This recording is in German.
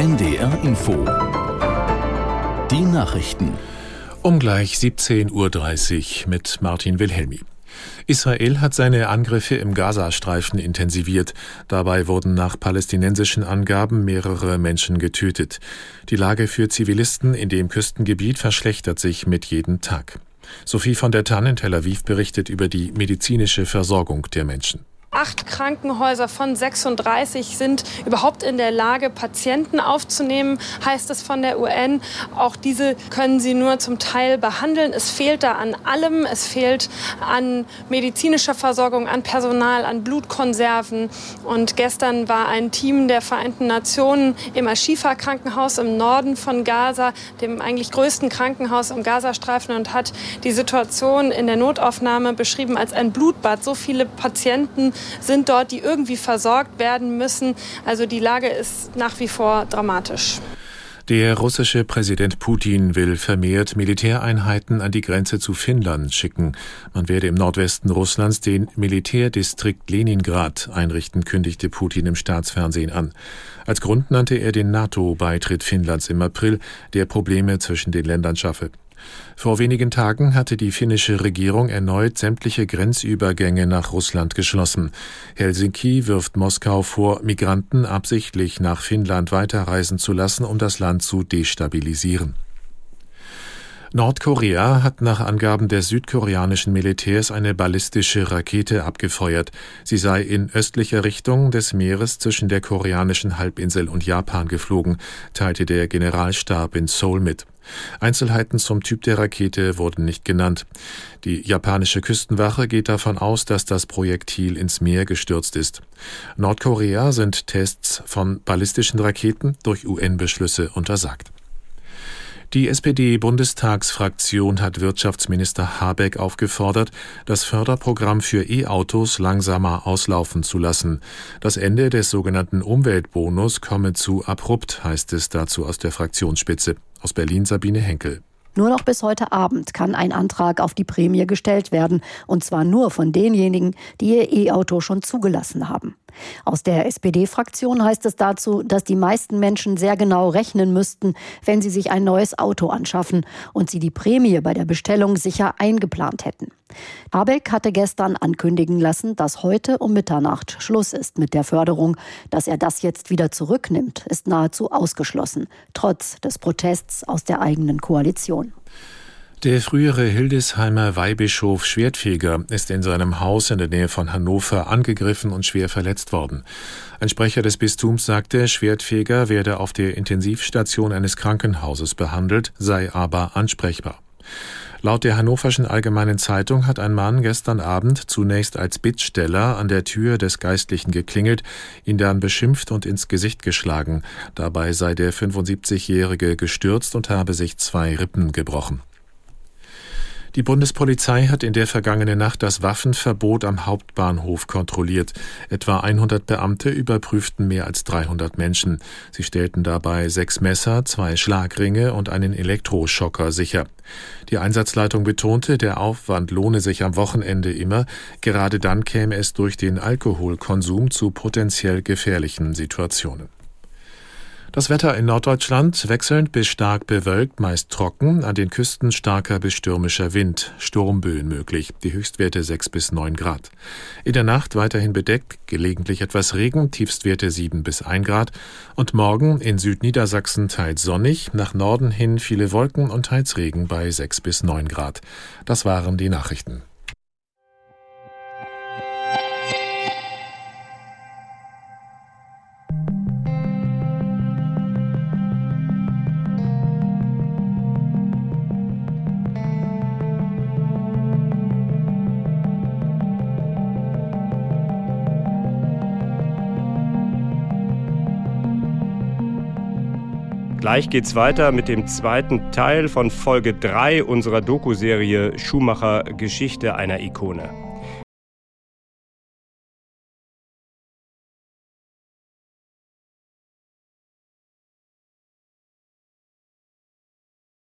NDR Info. Die Nachrichten. Um gleich 17.30 Uhr mit Martin Wilhelmi. Israel hat seine Angriffe im Gazastreifen intensiviert. Dabei wurden nach palästinensischen Angaben mehrere Menschen getötet. Die Lage für Zivilisten in dem Küstengebiet verschlechtert sich mit jedem Tag. Sophie von der Tann in Tel Aviv berichtet über die medizinische Versorgung der Menschen. Acht Krankenhäuser von 36 sind überhaupt in der Lage, Patienten aufzunehmen, heißt es von der UN. Auch diese können sie nur zum Teil behandeln. Es fehlt da an allem. Es fehlt an medizinischer Versorgung, an Personal, an Blutkonserven. Und gestern war ein Team der Vereinten Nationen im Ashifa-Krankenhaus im Norden von Gaza, dem eigentlich größten Krankenhaus im Gazastreifen, und hat die Situation in der Notaufnahme beschrieben als ein Blutbad. So viele Patienten sind dort, die irgendwie versorgt werden müssen. Also die Lage ist nach wie vor dramatisch. Der russische Präsident Putin will vermehrt Militäreinheiten an die Grenze zu Finnland schicken. Man werde im Nordwesten Russlands den Militärdistrikt Leningrad einrichten, kündigte Putin im Staatsfernsehen an. Als Grund nannte er den NATO-Beitritt Finnlands im April, der Probleme zwischen den Ländern schaffe. Vor wenigen Tagen hatte die finnische Regierung erneut sämtliche Grenzübergänge nach Russland geschlossen. Helsinki wirft Moskau vor, Migranten absichtlich nach Finnland weiterreisen zu lassen, um das Land zu destabilisieren. Nordkorea hat nach Angaben des südkoreanischen Militärs eine ballistische Rakete abgefeuert. Sie sei in östlicher Richtung des Meeres zwischen der koreanischen Halbinsel und Japan geflogen, teilte der Generalstab in Seoul mit. Einzelheiten zum Typ der Rakete wurden nicht genannt. Die japanische Küstenwache geht davon aus, dass das Projektil ins Meer gestürzt ist. Nordkorea sind Tests von ballistischen Raketen durch UN-Beschlüsse untersagt. Die SPD-Bundestagsfraktion hat Wirtschaftsminister Habeck aufgefordert, das Förderprogramm für E-Autos langsamer auslaufen zu lassen. Das Ende des sogenannten Umweltbonus komme zu abrupt, heißt es dazu aus der Fraktionsspitze. Aus Berlin Sabine Henkel. Nur noch bis heute Abend kann ein Antrag auf die Prämie gestellt werden, und zwar nur von denjenigen, die ihr E-Auto schon zugelassen haben. Aus der SPD-Fraktion heißt es dazu, dass die meisten Menschen sehr genau rechnen müssten, wenn sie sich ein neues Auto anschaffen und sie die Prämie bei der Bestellung sicher eingeplant hätten. Habeck hatte gestern ankündigen lassen, dass heute um Mitternacht Schluss ist mit der Förderung. Dass er das jetzt wieder zurücknimmt, ist nahezu ausgeschlossen, trotz des Protests aus der eigenen Koalition. Der frühere Hildesheimer Weihbischof Schwertfeger ist in seinem Haus in der Nähe von Hannover angegriffen und schwer verletzt worden. Ein Sprecher des Bistums sagte, Schwertfeger werde auf der Intensivstation eines Krankenhauses behandelt, sei aber ansprechbar. Laut der Hannoverschen Allgemeinen Zeitung hat ein Mann gestern Abend zunächst als Bittsteller an der Tür des Geistlichen geklingelt, ihn dann beschimpft und ins Gesicht geschlagen. Dabei sei der 75-Jährige gestürzt und habe sich zwei Rippen gebrochen. Die Bundespolizei hat in der vergangenen Nacht das Waffenverbot am Hauptbahnhof kontrolliert. Etwa 100 Beamte überprüften mehr als 300 Menschen. Sie stellten dabei sechs Messer, zwei Schlagringe und einen Elektroschocker sicher. Die Einsatzleitung betonte, der Aufwand lohne sich am Wochenende immer. Gerade dann käme es durch den Alkoholkonsum zu potenziell gefährlichen Situationen. Das Wetter in Norddeutschland wechselnd bis stark bewölkt, meist trocken, an den Küsten starker bis stürmischer Wind, Sturmböen möglich, die Höchstwerte 6 bis 9 Grad. In der Nacht weiterhin bedeckt, gelegentlich etwas Regen, Tiefstwerte 7 bis 1 Grad und morgen in Südniedersachsen teils sonnig, nach Norden hin viele Wolken und teils Regen bei 6 bis 9 Grad. Das waren die Nachrichten. Gleich geht's weiter mit dem zweiten Teil von Folge 3 unserer Doku-Serie Schumacher Geschichte einer Ikone.